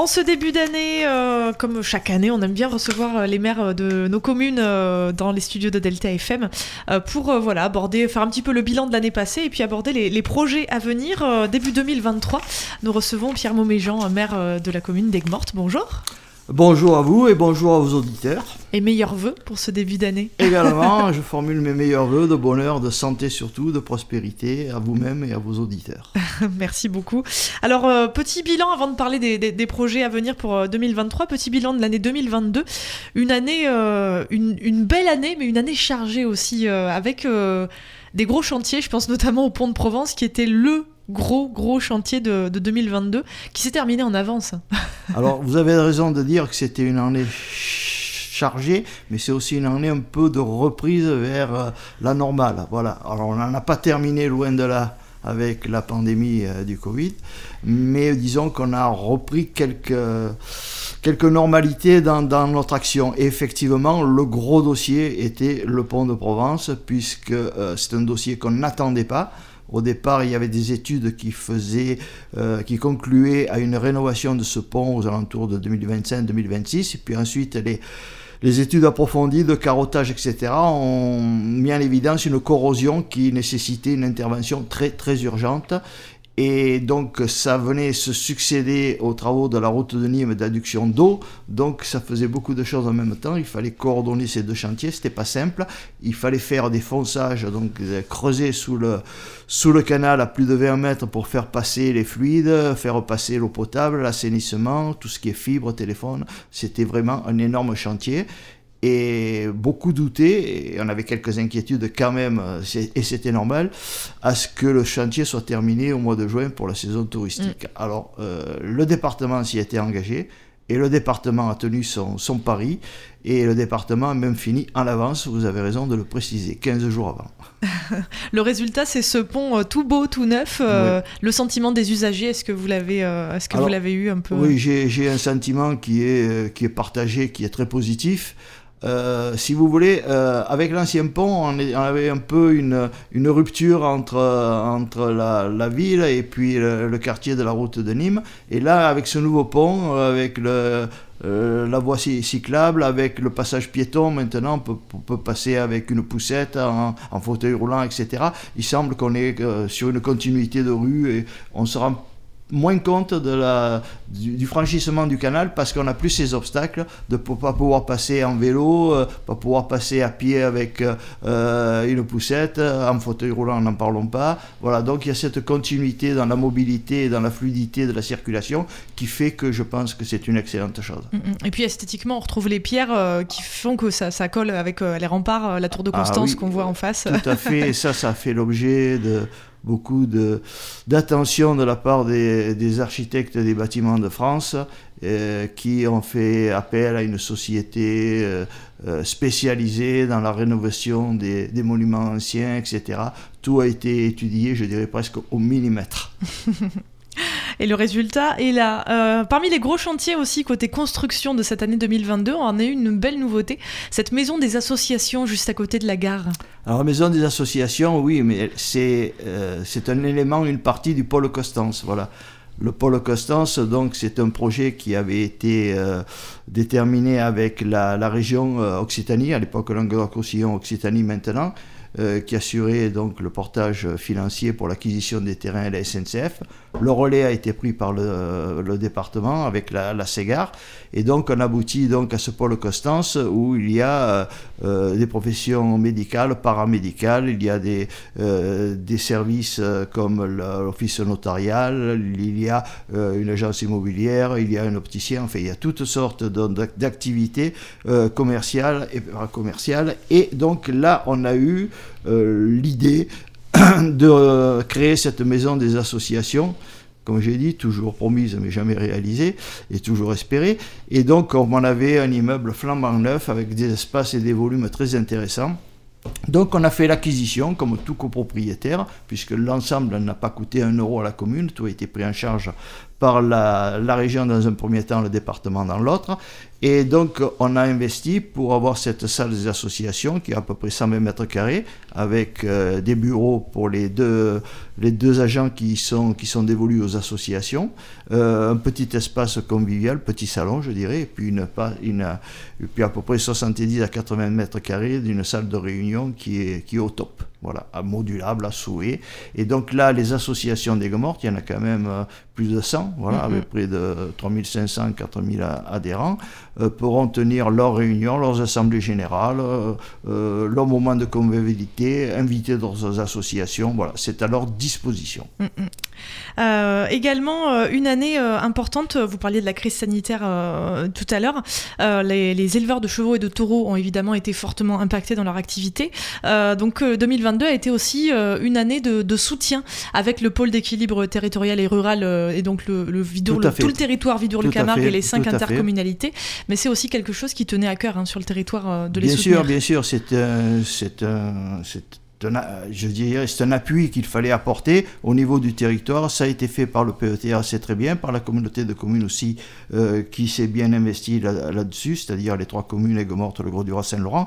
En ce début d'année, euh, comme chaque année, on aime bien recevoir euh, les maires de nos communes euh, dans les studios de Delta FM pour voilà, aborder, faire un petit peu le bilan de l'année passée et puis aborder les, projets à venir. début 2023, nous recevons Pierre Mauméjean, maire de la commune d'Aigues-Mortes. Bonjour. Bonjour à vous et bonjour à vos auditeurs. Et meilleurs vœux pour ce début d'année. Également, je formule mes meilleurs vœux de bonheur, de santé surtout, de prospérité à vous-même et à vos auditeurs. Merci beaucoup. Alors, euh, petit bilan avant de parler des, projets à venir pour 2023, euh, petit bilan de l'année 2022. Une année, euh, une, belle année, mais une année chargée aussi, avec des gros chantiers. Je pense notamment au Pont de Provence qui était le gros, gros chantier de, 2022 qui s'est terminé en avance. Alors, vous avez raison de dire que c'était une année chargée, mais c'est aussi une année un peu de reprise vers euh, la normale. Voilà. Alors, on n'en a pas terminé loin de là avec la pandémie euh, du Covid, mais disons qu'on a repris quelques, quelques normalités dans, notre action. Et effectivement, le gros dossier était le pont de Provence, puisque euh, c'est un dossier qu'on n'attendait pas. Au départ, il y avait des études qui faisaient, euh, qui concluaient à une rénovation de ce pont aux alentours de 2025-2026. Et puis ensuite, les, les études approfondies de carottage, etc., ont mis en évidence une corrosion qui nécessitait une intervention très, très urgente. Et donc ça venait se succéder aux travaux de la route de Nîmes d'adduction d'eau. Donc ça faisait beaucoup de choses en même temps. Il fallait coordonner ces deux chantiers. C'était pas simple. Il fallait faire des fonçages, donc euh, creuser sous le, sous le canal à plus de 20 mètres pour faire passer les fluides, faire passer l'eau potable, l'assainissement, tout ce qui est fibre, téléphone. C'était vraiment un énorme chantier et beaucoup doutaient, et on avait quelques inquiétudes quand même, et c'était normal, à ce que le chantier soit terminé au mois de juin pour la saison touristique. Mm. Alors, euh, le département s'y était engagé, et le département a tenu son, son, pari, et le département a même fini en avance, vous avez raison de le préciser, 15 jours avant. le résultat, c'est ce pont euh, tout beau, tout neuf. Euh, le sentiment des usagers, est-ce que vous l'avez est-ce que vous l'avez eu un peu Oui, j'ai un sentiment qui est, qui est partagé, qui est très positif. Euh, si vous voulez, euh, avec l'ancien pont, on, avait un peu une, rupture entre, entre la, ville et puis le, quartier de la route de Nîmes. Et là, avec ce nouveau pont, avec euh, la voie cyclable, avec le passage piéton, maintenant, on peut, passer avec une poussette, en, en, fauteuil roulant, etc. Il semble qu'on est sur une continuité de rue et on se rend moins compte de la, du, franchissement du canal parce qu'on n'a plus ces obstacles de ne pas pouvoir passer en vélo, euh, pas pouvoir passer à pied avec euh, une poussette, en fauteuil roulant n'en parlons pas. Voilà, donc il y a cette continuité dans la mobilité et dans la fluidité de la circulation qui fait que je pense que c'est une excellente chose. Mm, mm. Et puis esthétiquement, on retrouve les pierres euh, qui font que ça, ça colle avec les remparts, la tour de ah Constance qu'on voit en face. Tout à fait, et ça, ça fait l'objet de beaucoup d'attention de, la part des, architectes des bâtiments de France euh, qui ont fait appel à une société euh, euh, spécialisée dans la rénovation des, des, monuments anciens, etc. Tout a été étudié, je dirais presque au millimètre. Et le résultat est là. Parmi les gros chantiers aussi côté construction de cette année 2022, on a eu une belle nouveauté, cette maison des associations juste à côté de la gare. Alors maison des associations, oui, mais c'est euh, c'est un élément, une partie du pôle Constance. Le pôle Constance, donc, c'est un projet qui avait été euh, déterminé avec la, région Occitanie, à l'époque Languedoc-Roussillon, Occitanie maintenant, euh, qui assurait donc le portage financier pour l'acquisition des terrains à la SNCF. Le relais a été pris par le, le département avec la, la, et donc on aboutit donc à ce pôle Constance où il y a euh, euh, des professions médicales, paramédicales, il y a des, services comme l'office notarial, il y a une agence immobilière, il y a un opticien, enfin il y a toutes sortes d'activités commerciales et commerciales et donc là on a eu euh, l'idée de euh, créer cette maison des associations comme j'ai dit, toujours promise mais jamais réalisée, et toujours espérée. Et donc, on avait un immeuble flambant neuf avec des espaces et des volumes très intéressants. Donc on a fait l'acquisition comme tout copropriétaire, puisque l'ensemble n'a pas coûté un euro à la commune, tout a été pris en charge par la, la, région dans un premier temps, le département dans l'autre. Et donc, on a investi pour avoir cette salle des associations qui est à peu près 120 mètres carrés, avec euh, des bureaux pour les deux, les deux agents qui sont, qui sont dévolus aux associations, euh, un petit espace convivial, petit salon, je dirais, et puis, une, une, et puis à peu près 70 à 80 mètres carrés d'une salle de réunion qui est, qui est au top voilà, modulable à souhait. Et donc là, les associations des mortes, il y en a quand même euh, plus de 100, voilà, mm-hmm. avec près de 3500, 4000 adhérents, euh, pourront tenir leurs réunions, leurs assemblées générales, euh, leur moment de convivialité, inviter d'autres associations, voilà, c'est à leur disposition. Mm-hmm. également, une année importante, vous parliez de la crise sanitaire tout à l'heure, les, les, éleveurs de chevaux et de taureaux ont évidemment été fortement impactés dans leur activité. donc 2020 2022 a été aussi euh, une année de, soutien avec le pôle d'équilibre territorial et rural euh, et donc le, le, tout, le territoire Vidour-le-Camargue et les cinq intercommunalités. Mais c'est aussi quelque chose qui tenait à cœur hein, sur le territoire euh, de les bien soutenir. Sûr, bien sûr, c'est c'est je dirais, c'est un appui qu'il fallait apporter au niveau du territoire. Ça a été fait par le PETA, c'est très bien, par la communauté de communes aussi, qui s'est bien investi là-dessus, c'est-à-dire les trois communes, Aigues-Mortes, le Gros-du-Roi, Saint-Laurent,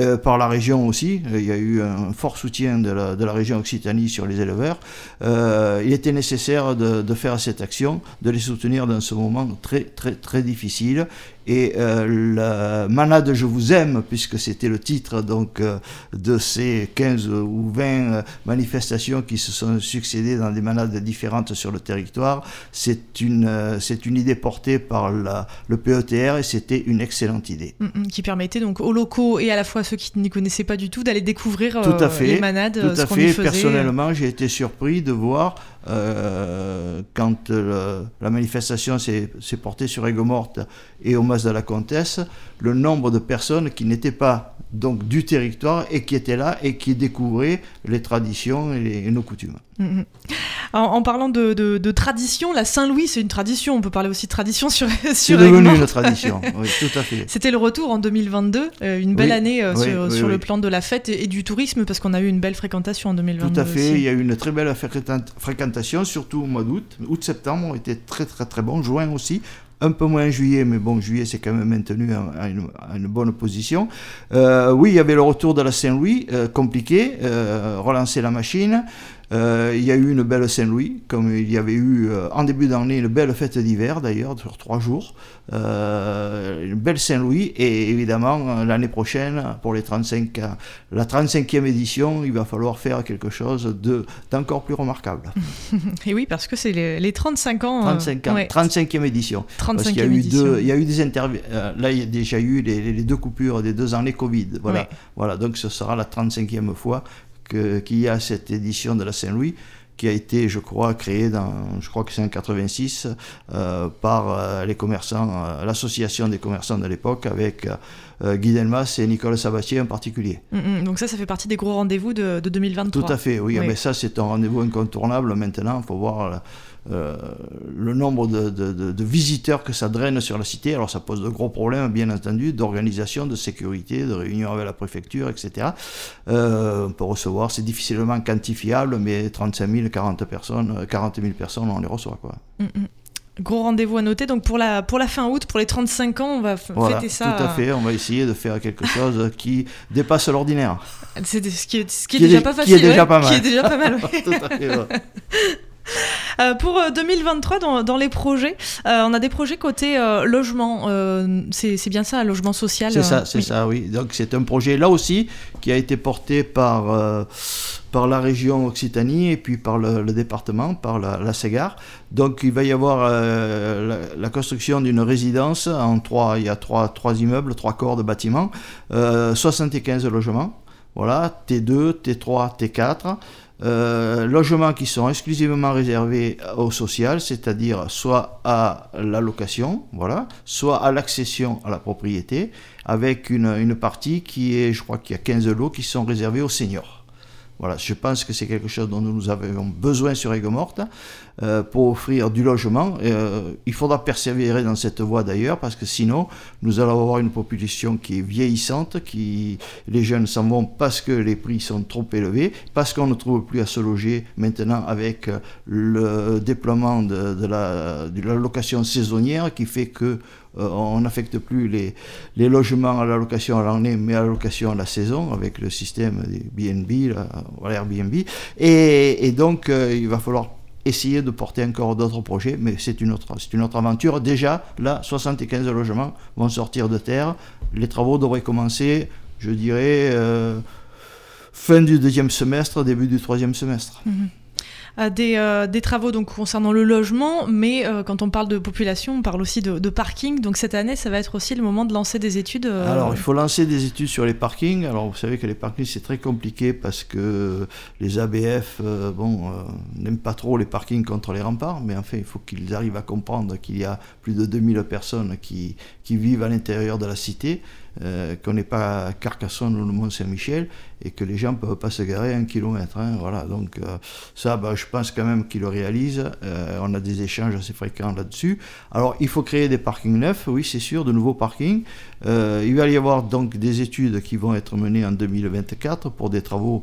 euh, par la région aussi. Euh, il y a eu un fort soutien de la, région Occitanie sur les éleveurs. Euh, il était nécessaire de, de, faire cette action, de les soutenir dans ce moment très très très difficile. Et euh, la manade Je vous aime, puisque c'était le titre donc, euh, de ces 15 ou 20 euh, manifestations qui se sont succédées dans des manades différentes sur le territoire, c'est une, c'est une idée portée par la, le PETR et c'était une excellente idée. Mm, mm, qui permettait donc aux locaux et à la fois ceux qui n'y connaissaient pas du tout d'aller découvrir tout à fait, les manades. Tout à fait. Personnellement, j'ai été surpris de voir euh, quand la manifestation s'est portée sur Aigues-Mortes et au Mas de la Comtesse, le nombre de personnes qui n'étaient pas donc du territoire et qui étaient là et qui découvraient les traditions et, nos coutumes. En, parlant de, de, tradition, la Saint-Louis, c'est une tradition. On peut parler aussi de tradition sur C'est devenu une tradition, oui, tout à fait. C'était le retour en 2022, euh, une belle année euh, sur, sur le plan de la fête et, du tourisme, parce qu'on a eu une belle fréquentation en 2022. Tout à fait, il y a eu une très belle fréquentation, surtout au mois d'août. Août-septembre ont été très très très bons, juin aussi un peu moins juillet, mais bon, juillet c'est quand même maintenu à, une, bonne position. Euh, oui, il y avait le retour de la Saint-Louis, compliqué, relancer la machine. Euh, il y a eu une belle Saint-Louis, comme il y avait eu euh, en début d'année une belle fête d'hiver d'ailleurs, sur trois jours. Euh, une belle Saint-Louis et évidemment l'année prochaine, pour les 35, la 35e édition, il va falloir faire quelque chose d'encore plus remarquable. et oui, parce que c'est les, 35 ans. 35 ans 35e édition. 35 parce qu'il y a eu deux, il y a eu des interviews. là, il y a déjà eu les, deux coupures des deux années Covid. Voilà, voilà. Donc ce sera la 35e fois qu'il y a cette édition de la Saint-Louis qui a été, je crois, créée dans, je crois que c'est en 86, euh, par euh, les commerçants, euh, l'association des commerçants de l'époque, avec Guy Delmas et Nicole Sabatier en particulier. Mm, mm. donc ça, ça fait partie des gros rendez-vous de, 2023. Tout à fait, oui. Mais ça, c'est un rendez-vous incontournable maintenant. Il faut voir euh, le nombre de, visiteurs que ça draine sur la cité. Alors ça pose de gros problèmes, bien entendu, d'organisation, de sécurité, de réunion avec la préfecture, etc. Euh, on peut recevoir, c'est difficilement quantifiable, mais 35 000, 40 personnes, 40 000 personnes, on les reçoit. Quoi. Mm, mm. Gros rendez-vous à noter. Donc pour la, pour la fin août, pour les 35 ans, on va fêter ça. Tout à fait, on va essayer de faire quelque chose qui dépasse l'ordinaire. C'est ce qui est, ce qui est, déjà pas facile. Qui est déjà pas mal. Qui est déjà pas mal. tout à fait, euh, pour 2023, euh, dans, dans les projets, euh, on a des projets côté logement. c'est bien ça, logement social. C'est ça, c'est ça, oui. Donc c'est un projet là aussi qui a été porté par par la région Occitanie et puis par le, département, par la, la, Ségare. Donc il va y avoir la, construction d'une résidence en trois, il y a trois, trois immeubles, trois corps de bâtiments, 75 logements. Voilà, T2, T3, T4. Euh, logements qui sont exclusivement réservés au social, c'est-à-dire soit à la location, voilà, soit à l'accession à la propriété, avec une, une, partie qui est, je crois qu'il y a 15 lots qui sont réservés aux seniors. Voilà, je pense que c'est quelque chose dont nous avons besoin sur Aigues-Mortes euh, pour offrir du logement. Euh, il faudra persévérer dans cette voie d'ailleurs parce que sinon nous allons avoir une population qui est vieillissante, qui les jeunes s'en vont parce que les prix sont trop élevés, parce qu'on ne trouve plus à se loger maintenant avec le déploiement de, la, de la location saisonnière qui fait que euh, on n'affecte plus les, logements à la location à l'année, mais à la location à la saison, avec le système des BNB, Airbnb. Et, et donc, euh, il va falloir essayer de porter encore d'autres projets, mais c'est une, autre, une autre aventure. Déjà, là, 75 logements vont sortir de terre. Les travaux devraient commencer, je dirais, euh, fin du deuxième semestre, début du troisième semestre. Mhm. Euh, des, travaux donc, concernant le logement, mais euh, quand on parle de population, on parle aussi de, parking. Donc cette année, ça va être aussi le moment de lancer des études. Euh, Alors il faut lancer des études sur les parkings. Alors vous savez que les parkings, c'est très compliqué parce que les ABF bon, n'aiment pas trop les parkings contre les remparts, mais enfin, il faut qu'ils arrivent à comprendre qu'il y a plus de 2000 personnes qui vivent à l'intérieur de la cité. Qu'on n'est pas à Carcassonne ou le Mont-Saint-Michel et que les gens ne peuvent pas se garer un kilomètre. Hein, voilà, donc euh, ça, bah, je pense quand même qu'ils le réalisent. Euh, on a des échanges assez fréquents là-dessus. Alors, il faut créer des parkings neufs, oui, c'est sûr, de nouveaux parkings. Euh, il va y avoir donc des études qui vont être menées en 2024 pour des travaux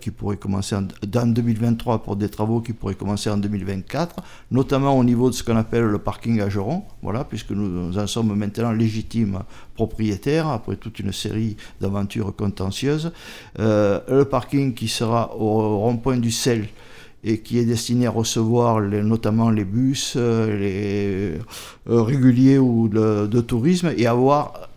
qui pourraient commencer en, 2023 pour des travaux qui pourraient commencer en 2024, notamment au niveau de ce qu'on appelle le parking à Geron, voilà, puisque nous en sommes maintenant légitimes propriétaires après toute une série d'aventures contentieuses. Euh, le parking qui sera au rond-point du sel et qui est destiné à recevoir notamment les bus, euh, les euh, réguliers ou de, tourisme, et avoir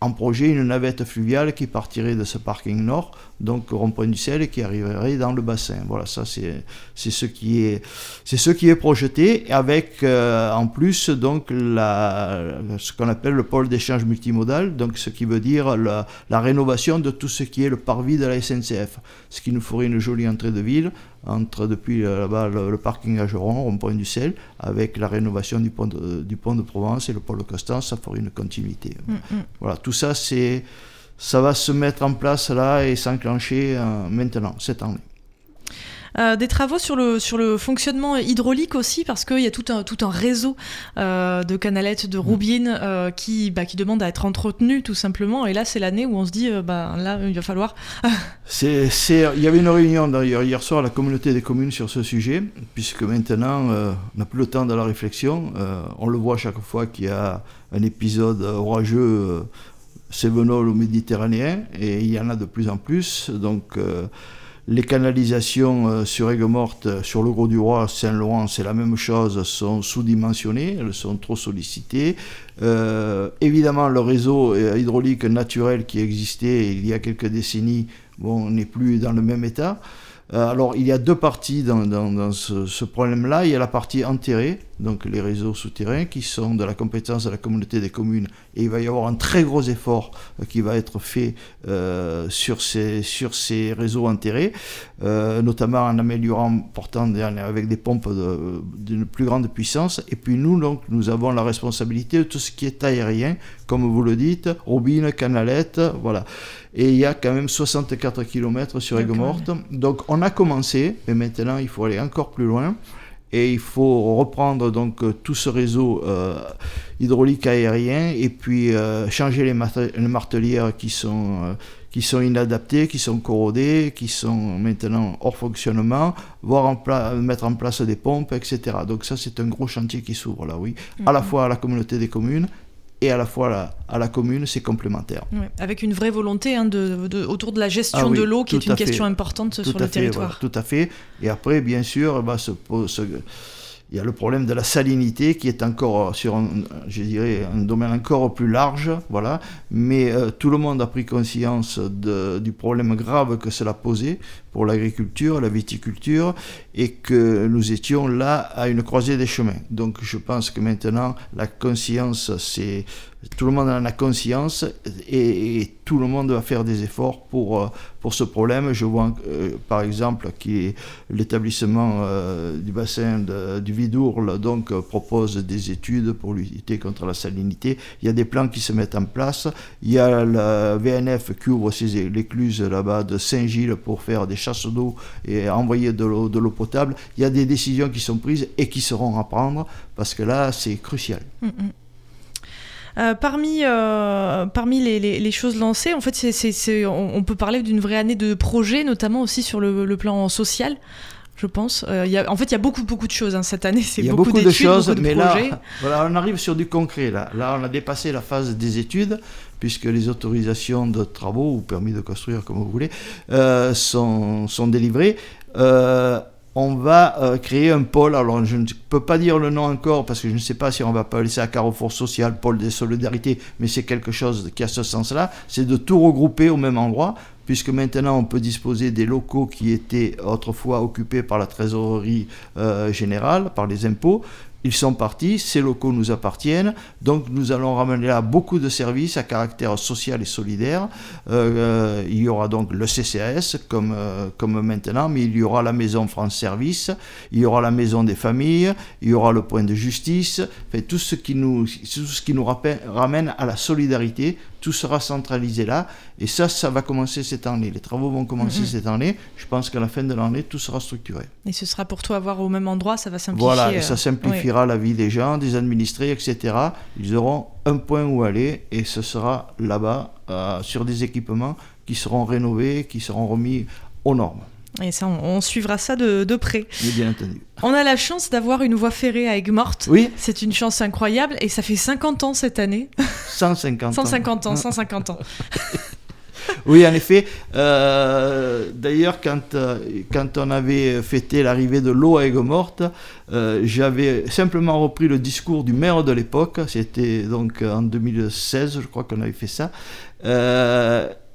en projet une navette fluviale qui partirait de ce parking nord, donc rond-point du sel, et qui arriverait dans le bassin. Voilà, ça c'est ce qui est c'est ce qui est projeté, avec euh, en plus donc la, ce qu'on appelle le pôle d'échange multimodal, donc ce qui veut dire la, la, rénovation de tout ce qui est le parvis de la SNCF, ce qui nous ferait une jolie entrée de ville entre depuis euh, là-bas le, parking à Geron, rond-point du sel, avec la rénovation du pont de, du pont de Provence et le pôle Constance, ça ferait une continuité. Mm, mm. Voilà, tout ça, c'est, ça va se mettre en place là et s'enclencher euh, maintenant, cette année. Euh, des travaux sur le, sur le fonctionnement hydraulique aussi, parce qu'il y a tout un, tout un réseau euh, de canalettes, de roubines euh, qui, bah, qui demandent à être entretenu tout simplement. Et là, c'est l'année où on se dit, bah, là, il va falloir. c'est, il y avait une réunion d'ailleurs hier soir à la communauté des communes sur ce sujet, puisque maintenant, on n'a plus le temps de la réflexion. on le voit chaque fois qu'il y a un épisode orageux sévenol ou méditerranéen, et il y en a de plus en plus. Donc, les canalisations euh, sur Aigues-Mortes, euh, sur le Gros du Roi, Saint-Laurent, c'est la même chose, sont sous-dimensionnées, elles sont trop sollicitées. Euh, évidemment, le réseau hydraulique naturel qui existait il y a quelques décennies bon, n'est plus dans le même état. Euh, alors, il y a deux parties dans, ce, problème-là. Il y a la partie enterrée, donc les réseaux souterrains, qui sont de la compétence de la communauté des communes. Et il va y avoir un très gros effort euh, qui va être fait euh, sur, ces, réseaux enterrés, notamment en améliorant, portant avec des pompes d'une plus grande puissance. Et puis nous, donc, nous avons la responsabilité de tout ce qui est aérien, comme vous le dites, robine, canalette, voilà. Et il y a quand même 64 km sur Aigues-Mortes. Donc on a commencé, mais maintenant il faut aller encore plus loin. Et il faut reprendre donc euh, tout ce réseau euh, hydraulique aérien et puis euh, changer les, martelières qui sont, qui sont inadaptées, qui sont corrodées, qui sont maintenant hors fonctionnement, voire en mettre en place des pompes, etc. Donc ça c'est un gros chantier qui s'ouvre là, oui, à la fois à la communauté des communes et à la fois à la, commune, c'est complémentaire. avec une vraie volonté hein, de, autour de la gestion ah de l'eau, qui est une question importante sur le territoire. tout à fait. Et après, bien sûr, bah, se, se, il y a le problème de la salinité qui est encore sur un, je dirais, un domaine encore plus large, voilà. Mais euh, tout le monde a pris conscience du problème grave que cela posait pour l'agriculture, la viticulture, et que nous étions là à une croisée des chemins. Donc je pense que maintenant la conscience s'est tout le monde en a conscience et, tout le monde va faire des efforts pour, euh, pour ce problème. Je vois euh, par exemple que l'établissement euh, du bassin du Vidourle donc, propose des études pour lutter contre la salinité. Il y a des plans qui se mettent en place. Il y a la VNF qui ouvre ses l'écluse là-bas de Saint-Gilles pour faire des chasses d'eau et envoyer de l'eau, potable. Il y a des décisions qui sont prises et qui seront à prendre parce que là, c'est crucial. Mm, mm. Euh, parmi euh, parmi les, choses lancées, en fait, c'est, on, peut parler d'une vraie année de projet, notamment aussi sur le, plan social. Je pense. Euh, y a, en fait, il y a beaucoup, beaucoup de choses hein, cette année. C'est il y a beaucoup, de choses, mais là, voilà, on arrive sur du concret. Là. là, on a dépassé la phase des études, puisque les autorisations de travaux, ou permis de construire, comme vous voulez, sont, sont délivrées on va euh, créer un pôle. Alors, je ne peux pas dire le nom encore parce que je ne sais pas si on va pas laisser à Carrefour Social, pôle des solidarités, mais c'est quelque chose qui a ce sens-là. C'est de tout regrouper au même endroit, puisque maintenant on peut disposer des locaux qui étaient autrefois occupés par la trésorerie euh, générale, par les impôts, ils sont partis, ces locaux nous appartiennent, donc nous allons ramener là beaucoup de services à caractère social et solidaire. Euh, il y aura donc le CCAS comme, euh, comme maintenant, mais il y aura la maison France Service, il y aura la maison des familles, il y aura le point de justice, tout ce qui nous, tout ce qui nous ramène à la solidarité, tout sera centralisé là. Et ça, ça va commencer cette année. Les travaux vont commencer mhm. cette année. Je pense qu'à la fin de l'année, tout sera structuré. Et ce sera pour toi avoir au même endroit, ça va simplifier. Voilà, et ça euh, simplifiera la vie des gens, des administrés, etc. Ils auront un point où aller et ce sera là-bas, euh, sur des équipements qui seront rénovés, qui seront remis aux normes. Et ça, on, suivra ça de, de, près. bien entendu. On a la chance d'avoir une voie ferrée à Aigues-Mortes. Oui. C'est une chance incroyable et ça fait 50 ans cette année. 150 ans. 150 ans, 150 ans. oui, en effet. Euh, d'ailleurs, quand, euh, quand on avait fêté l'arrivée de l'eau à Aigues-Mortes, euh, j'avais simplement repris le discours du maire de l'époque. C'était donc en 2016, je crois qu'on avait fait ça.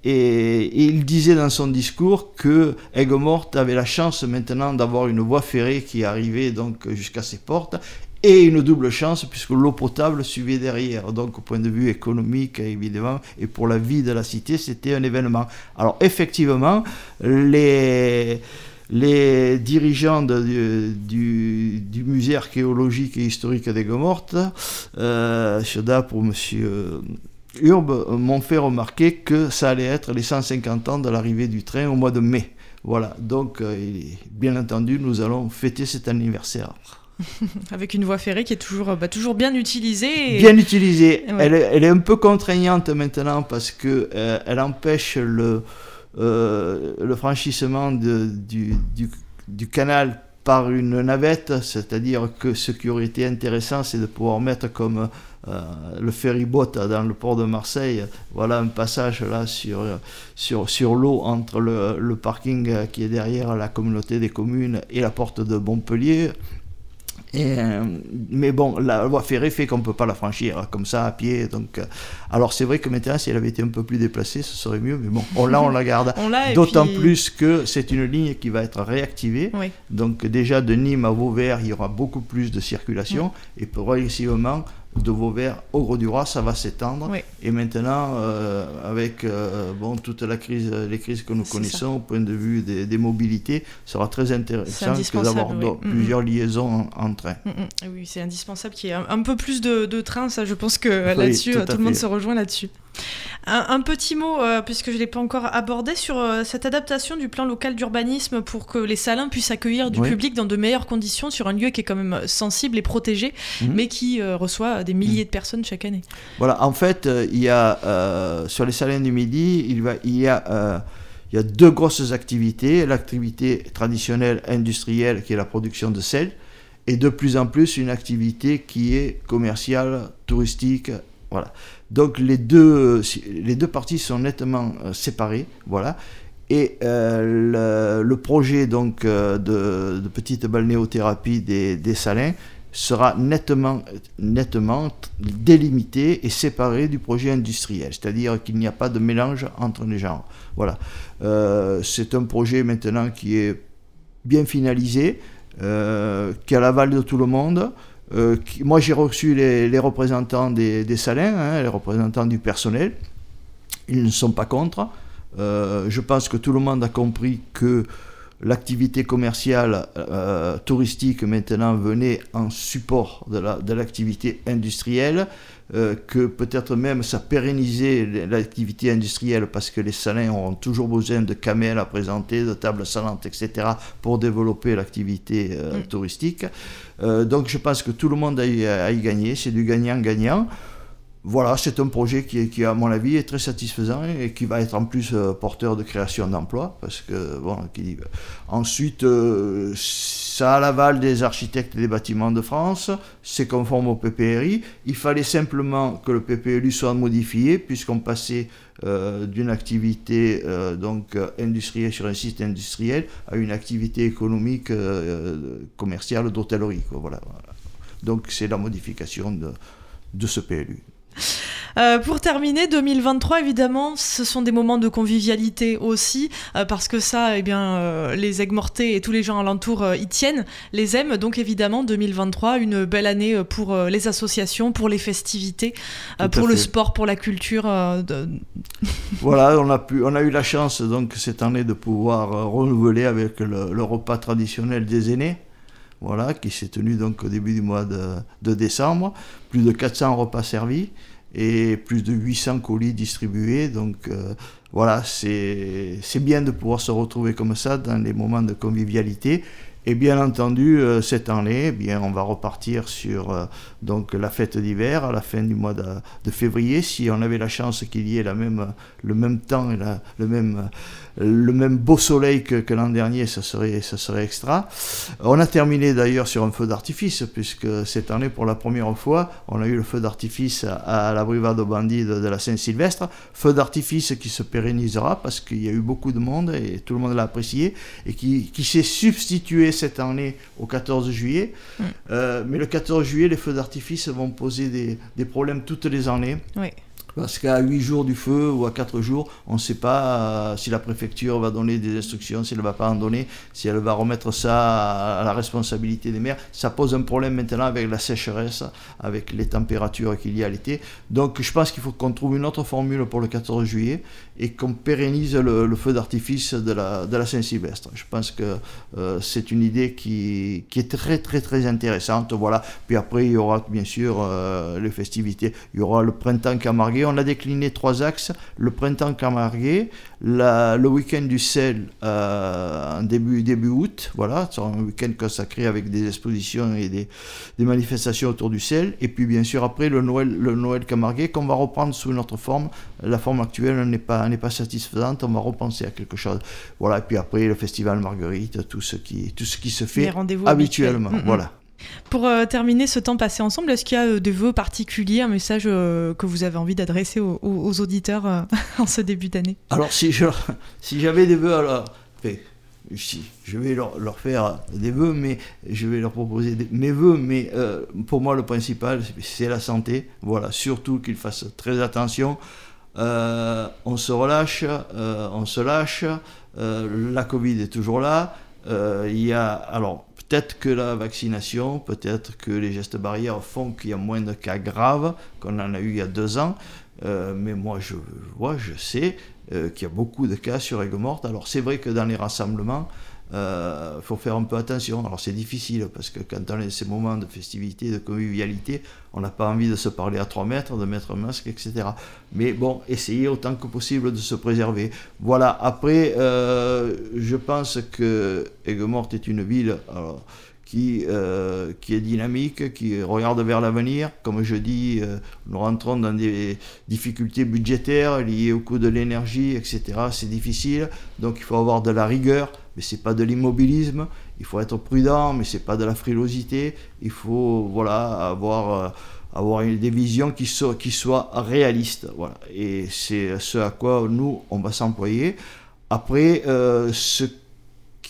Et, il disait dans son discours que Aigues-Mortes avait la chance maintenant d'avoir une voie ferrée qui arrivait donc jusqu'à ses portes et une double chance puisque l'eau potable suivait derrière. Donc au point de vue économique évidemment et pour la vie de la cité c'était un événement. Alors effectivement les les dirigeants du, du, musée archéologique et historique d'Aigues-Mortes, euh, pour monsieur Urbe m'ont fait remarquer que ça allait être les 150 ans de l'arrivée du train au mois de mai. Voilà, donc euh, bien entendu, nous allons fêter cet anniversaire. Avec une voie ferrée qui est toujours, bah, toujours bien utilisée. Bien utilisée. Elle, est un peu contraignante maintenant parce qu'elle euh, elle empêche le, euh, le franchissement de, du, du, du canal par une navette, c'est-à-dire que ce qui aurait été intéressant, c'est de pouvoir mettre comme euh, le ferryboat dans le port de Marseille, voilà un passage là sur, sur, sur l'eau entre le, le, parking qui est derrière la communauté des communes et la porte de Montpellier. Euh, mais bon, la voie ferrée fait qu'on ne peut pas la franchir comme ça à pied. Donc, euh, alors c'est vrai que maintenant, si elle avait été un peu plus déplacée, ce serait mieux. Mais bon, on, là, on la garde. D'autant plus que c'est une ligne qui va être réactivée. Donc déjà, de Nîmes à Vauvert, il y aura beaucoup plus de circulation. Et progressivement, de Vauvert au Gros du Roi, ça va s'étendre. Et maintenant, euh, avec euh, bon, toute la crise, les crises que nous connaissons au point de vue des, mobilités, ça sera très intéressant d'avoir plusieurs liaisons en, train. Oui, c'est indispensable qu'il y ait un, peu plus de, de trains, ça je pense que là-dessus, tout, le monde se rejoint là-dessus. Un, petit mot, euh, puisque je ne l'ai pas encore abordé, sur euh, cette adaptation du plan local d'urbanisme pour que les salins puissent accueillir du public dans de meilleures conditions sur un lieu qui est quand même sensible et protégé, mhm. mais qui euh, reçoit des milliers de personnes chaque année. Voilà, en fait, il y a sur les salins du Midi, il, va, il y a il y a deux grosses activités. L'activité traditionnelle industrielle qui est la production de sel et de plus en plus une activité qui est commerciale, touristique. Voilà. Donc les deux, les deux parties sont nettement euh, séparées, voilà. Et euh, le, projet donc euh, de, petite balnéothérapie des, salins sera nettement, nettement délimité et séparé du projet industriel, c'est-à-dire qu'il n'y a pas de mélange entre les genres. Voilà. c'est un projet maintenant qui est bien finalisé, qui a l'aval de tout le monde. Moi, j'ai reçu les, représentants des, salins, hein, les représentants du personnel. Ils ne sont pas contre. je pense que tout le monde a compris que l'activité commerciale euh, touristique maintenant venait en support de l'activité industrielle, euh, que peut-être même ça pérennisait l'activité industrielle parce que les salins auront toujours besoin de camels à présenter, de tables salantes, etc. pour développer l'activité euh, mm. touristique. donc je pense que tout le monde a, a y gagné, c'est du gagnant-gagnant voilà, c'est un projet qui, à mon avis, est très satisfaisant et qui va être en plus euh, porteur de création d'emplois. Parce que, bon, qui, ensuite, euh, ça a l'aval des architectes des bâtiments de France, c'est conforme au PPRI. Il fallait simplement que le PPRI soit modifié, puisqu'on passait euh, d'une activité donc industrielle sur un site industriel à une activité économique commerciale d'hôtellerie. Voilà, Donc, c'est la modification de, de ce PLU. Euh, pour terminer, 2023, évidemment, ce sont des moments de convivialité aussi, euh, parce que ça, eh bien, euh, les Aigues-Mortés et tous les gens alentours y tiennent, les aiment. Donc, évidemment, 2023, une belle année pour les associations, pour les festivités, pour le sport, pour la culture. voilà, on a, pu, on a eu la chance, donc, cette année, de pouvoir renouveler avec le, repas traditionnel des aînés voilà, qui s'est tenu donc au début du mois de, décembre. Plus de 400 repas servis et plus de 800 colis distribués. Donc euh, voilà, c'est bien de pouvoir se retrouver comme ça dans les moments de convivialité. Et bien entendu, euh, cette année, eh bien, on va repartir sur euh, donc la fête d'hiver à la fin du mois de, de, février. Si on avait la chance qu'il y ait la même, le même temps et la, le même le même beau soleil que, l'an dernier, ça serait, ça serait extra. On a terminé d'ailleurs sur un feu d'artifice, puisque cette année, pour la première fois, on a eu le feu d'artifice à, la brivade au bandit de, la Saint-Sylvestre. Feu d'artifice qui se pérennisera parce qu'il y a eu beaucoup de monde et tout le monde l'a apprécié et qui, s'est substitué cette année au 14 juillet. Mm. Euh, mais le 14 juillet, les feux d'artifice vont poser des, des problèmes toutes les années. Oui. Parce qu'à 8 jours du feu ou à 4 jours, on ne sait pas euh, si la préfecture va donner des instructions, si elle ne va pas en donner, si elle va remettre ça à la responsabilité des maires. Ça pose un problème maintenant avec la sécheresse, avec les températures qu'il y a l'été. Donc je pense qu'il faut qu'on trouve une autre formule pour le 14 juillet et qu'on pérennise le, feu d'artifice de la, Saint-Sylvestre. Je pense que euh, c'est une idée qui, est très très très intéressante. Voilà. Puis après, il y aura bien sûr euh, les festivités. Il y aura le printemps on a décliné trois axes. Le printemps camarguais, le week-end du sel euh, en début, début août, voilà, c'est un week-end consacré avec des expositions et des, manifestations autour du sel. Et puis bien sûr après le Noël, le Noël camarguais qu'on va reprendre sous notre forme. La forme actuelle n'est pas, n'est pas satisfaisante, on va repenser à quelque chose. Voilà, et puis après le festival Marguerite, tout ce qui, tout ce qui se fait habituellement. Voilà. Pour euh, terminer ce temps passé ensemble, est-ce qu'il y a euh, des vœux particuliers, un message euh, que vous avez envie d'adresser aux, auditeurs en ce début d'année? Alors, si, si j'avais des vœux, alors, je vais leur, faire des vœux, mais je vais leur proposer mes vœux, mais pour moi, le principal, c'est la santé. Voilà, surtout qu'ils fassent très attention. on se relâche, on se lâche. la Covid est toujours là. Il y a, alors, Peut-être que la vaccination, peut-être que les gestes barrières font qu'il y a moins de cas graves qu'on en a eu il y a deux ans. Euh, mais moi, je vois, je sais euh, qu'il y a beaucoup de cas sur aigues mortes. Alors, c'est vrai que dans les rassemblements, euh, faut faire un peu attention. Alors c'est difficile parce que quand on est ces moments de festivité, de convivialité, on n'a pas envie de se parler à 3 mètres, de mettre un masque, etc. Mais bon, essayez autant que possible de se préserver. Voilà, après, euh, je pense que Aigues-Mortes est une ville qui, euh, qui est dynamique, qui regarde vers l'avenir. Comme je dis, nous rentrons dans des difficultés budgétaires liées au coût de l'énergie, etc. C'est difficile, donc il faut avoir de la rigueur mais c'est pas de l'immobilisme. Il faut être prudent, mais c'est pas de la frilosité. Il faut voilà avoir euh, avoir des visions qui soient qui réalistes. Voilà. Et c'est ce à quoi nous on va s'employer. Après, euh, ce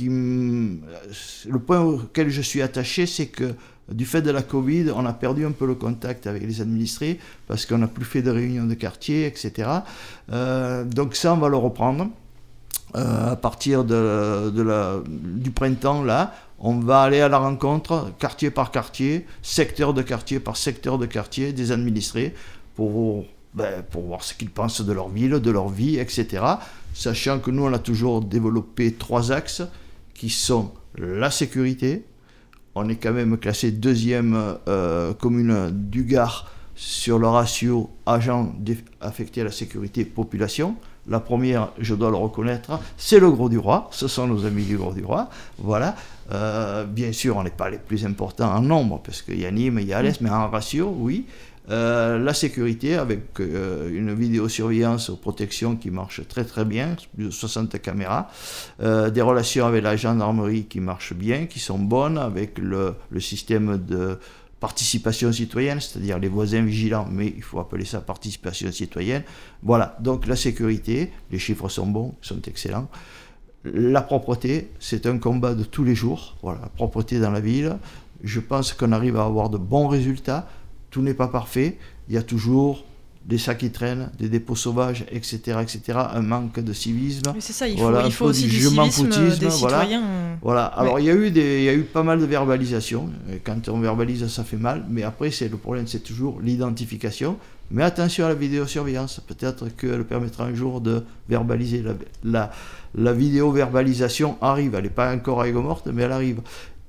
le point auquel je suis attaché, c'est que du fait de la Covid, on a perdu un peu le contact avec les administrés parce qu'on n'a plus fait de réunions de quartier, etc. Euh, donc ça, on va le reprendre à partir du printemps, là, on va aller à la rencontre, quartier par quartier, secteur de quartier par secteur de quartier, des administrés, pour, ben, pour voir ce qu'ils pensent de leur ville, de leur vie, etc. Sachant que nous, on a toujours développé trois axes qui sont la sécurité. On est quand même classé deuxième euh, commune du Gard sur le ratio agents affectés à la sécurité population. La première, je dois le reconnaître, c'est le Gros du Roi. Ce sont nos amis du Gros du Roi. Voilà. Euh, bien sûr, on n'est pas les plus importants en nombre, parce qu'il y a Nîmes, il y a Alès, mais en ratio, oui. Euh, la sécurité avec euh, une vidéosurveillance aux protections qui marche très très bien, plus de 60 caméras, des relations avec la gendarmerie qui marchent bien, qui sont bonnes, avec le, le système de participation citoyenne, c'est-à-dire les voisins vigilants, mais il faut appeler ça participation citoyenne. Voilà, donc la sécurité, les chiffres sont bons, sont excellents. La propreté, c'est un combat de tous les jours. Voilà, la propreté dans la ville. Je pense qu'on arrive à avoir de bons résultats. Tout n'est pas parfait. Il y a toujours des sacs qui traînent, des dépôts sauvages, etc., etc., un manque de civisme. Mais c'est ça, il faut, il faut aussi du civisme des citoyens. Voilà. Alors il y a eu des, il y a eu pas mal de verbalisation. Quand on verbalise, ça fait mal. Mais après, c'est le problème, c'est toujours l'identification. Mais attention à la vidéosurveillance. Peut-être qu'elle permettra un jour de verbaliser. La, la, la vidéo-verbalisation arrive. Elle n'est pas encore à morte, mais elle arrive.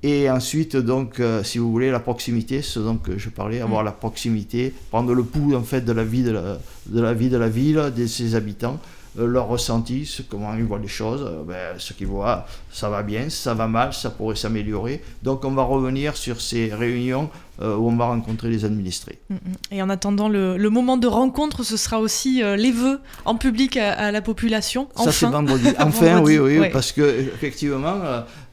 Et ensuite, donc, euh, si vous voulez, la proximité, ce dont je parlais, avoir mm. la proximité, prendre le pouls en fait de la vie de la, de la vie de la ville, de ses habitants, leur ressenti, comment ils voient les choses, euh, ben, ce qu'ils voient, ça va bien, ça va mal, ça pourrait s'améliorer. Donc on va revenir sur ces réunions euh, où on va rencontrer les administrés. Mm, mm. Et en attendant le, moment de rencontre, ce sera aussi les vœux en public à, la population. Enfin. Ça c'est vendredi. Enfin, oui, oui, parce que effectivement,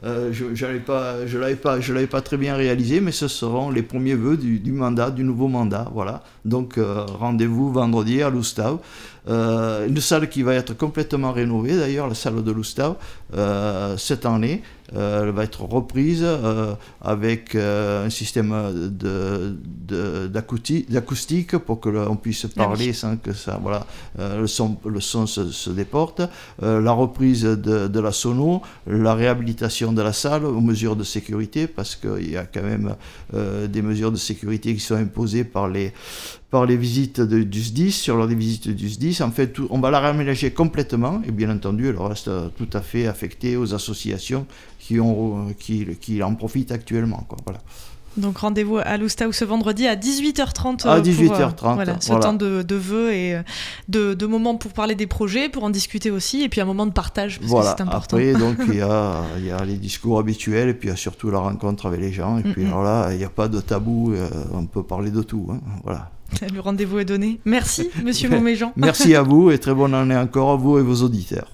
je ne pas, je l'avais pas, je l'avais pas très bien réalisé, mais ce seront les premiers vœux du, du mandat, du nouveau mandat, voilà. Donc rendez-vous vendredi à Loustau. Euh, une salle qui va être complètement rénovée, d'ailleurs, la salle de euh, cette année. Euh, elle va être reprise avec un système d'acoustique pour que l'on puisse ah parler sans que ça, voilà, le son, le son se, déporte. la reprise de, de, la sono, la réhabilitation de la salle aux mesures de sécurité, parce qu'il y a quand même des mesures de sécurité qui sont imposées par les, par les visites de, du SDIS, sur des visites du SDIS. En fait, on va la réaménager complètement et bien entendu, elle reste tout à fait affectée aux associations qui, ont, qui, qui en profitent actuellement. Quoi. Voilà. Donc rendez-vous à Loustau ce vendredi à 18h30 à 18h30 pour, euh, voilà, ce temps de, de vœux et euh, de, de, moments pour parler des projets, pour en discuter aussi, et puis un moment de partage parce que c'est important. Après, donc il y a, y a, les discours habituels, et puis il y a surtout la rencontre avec les gens, et puis alors là, il n'y a pas de tabou, euh, on peut parler de tout. Hein, voilà. Le rendez-vous est donné. Merci, monsieur Montméjean. Merci à vous et très bonne année encore à vous et vos auditeurs.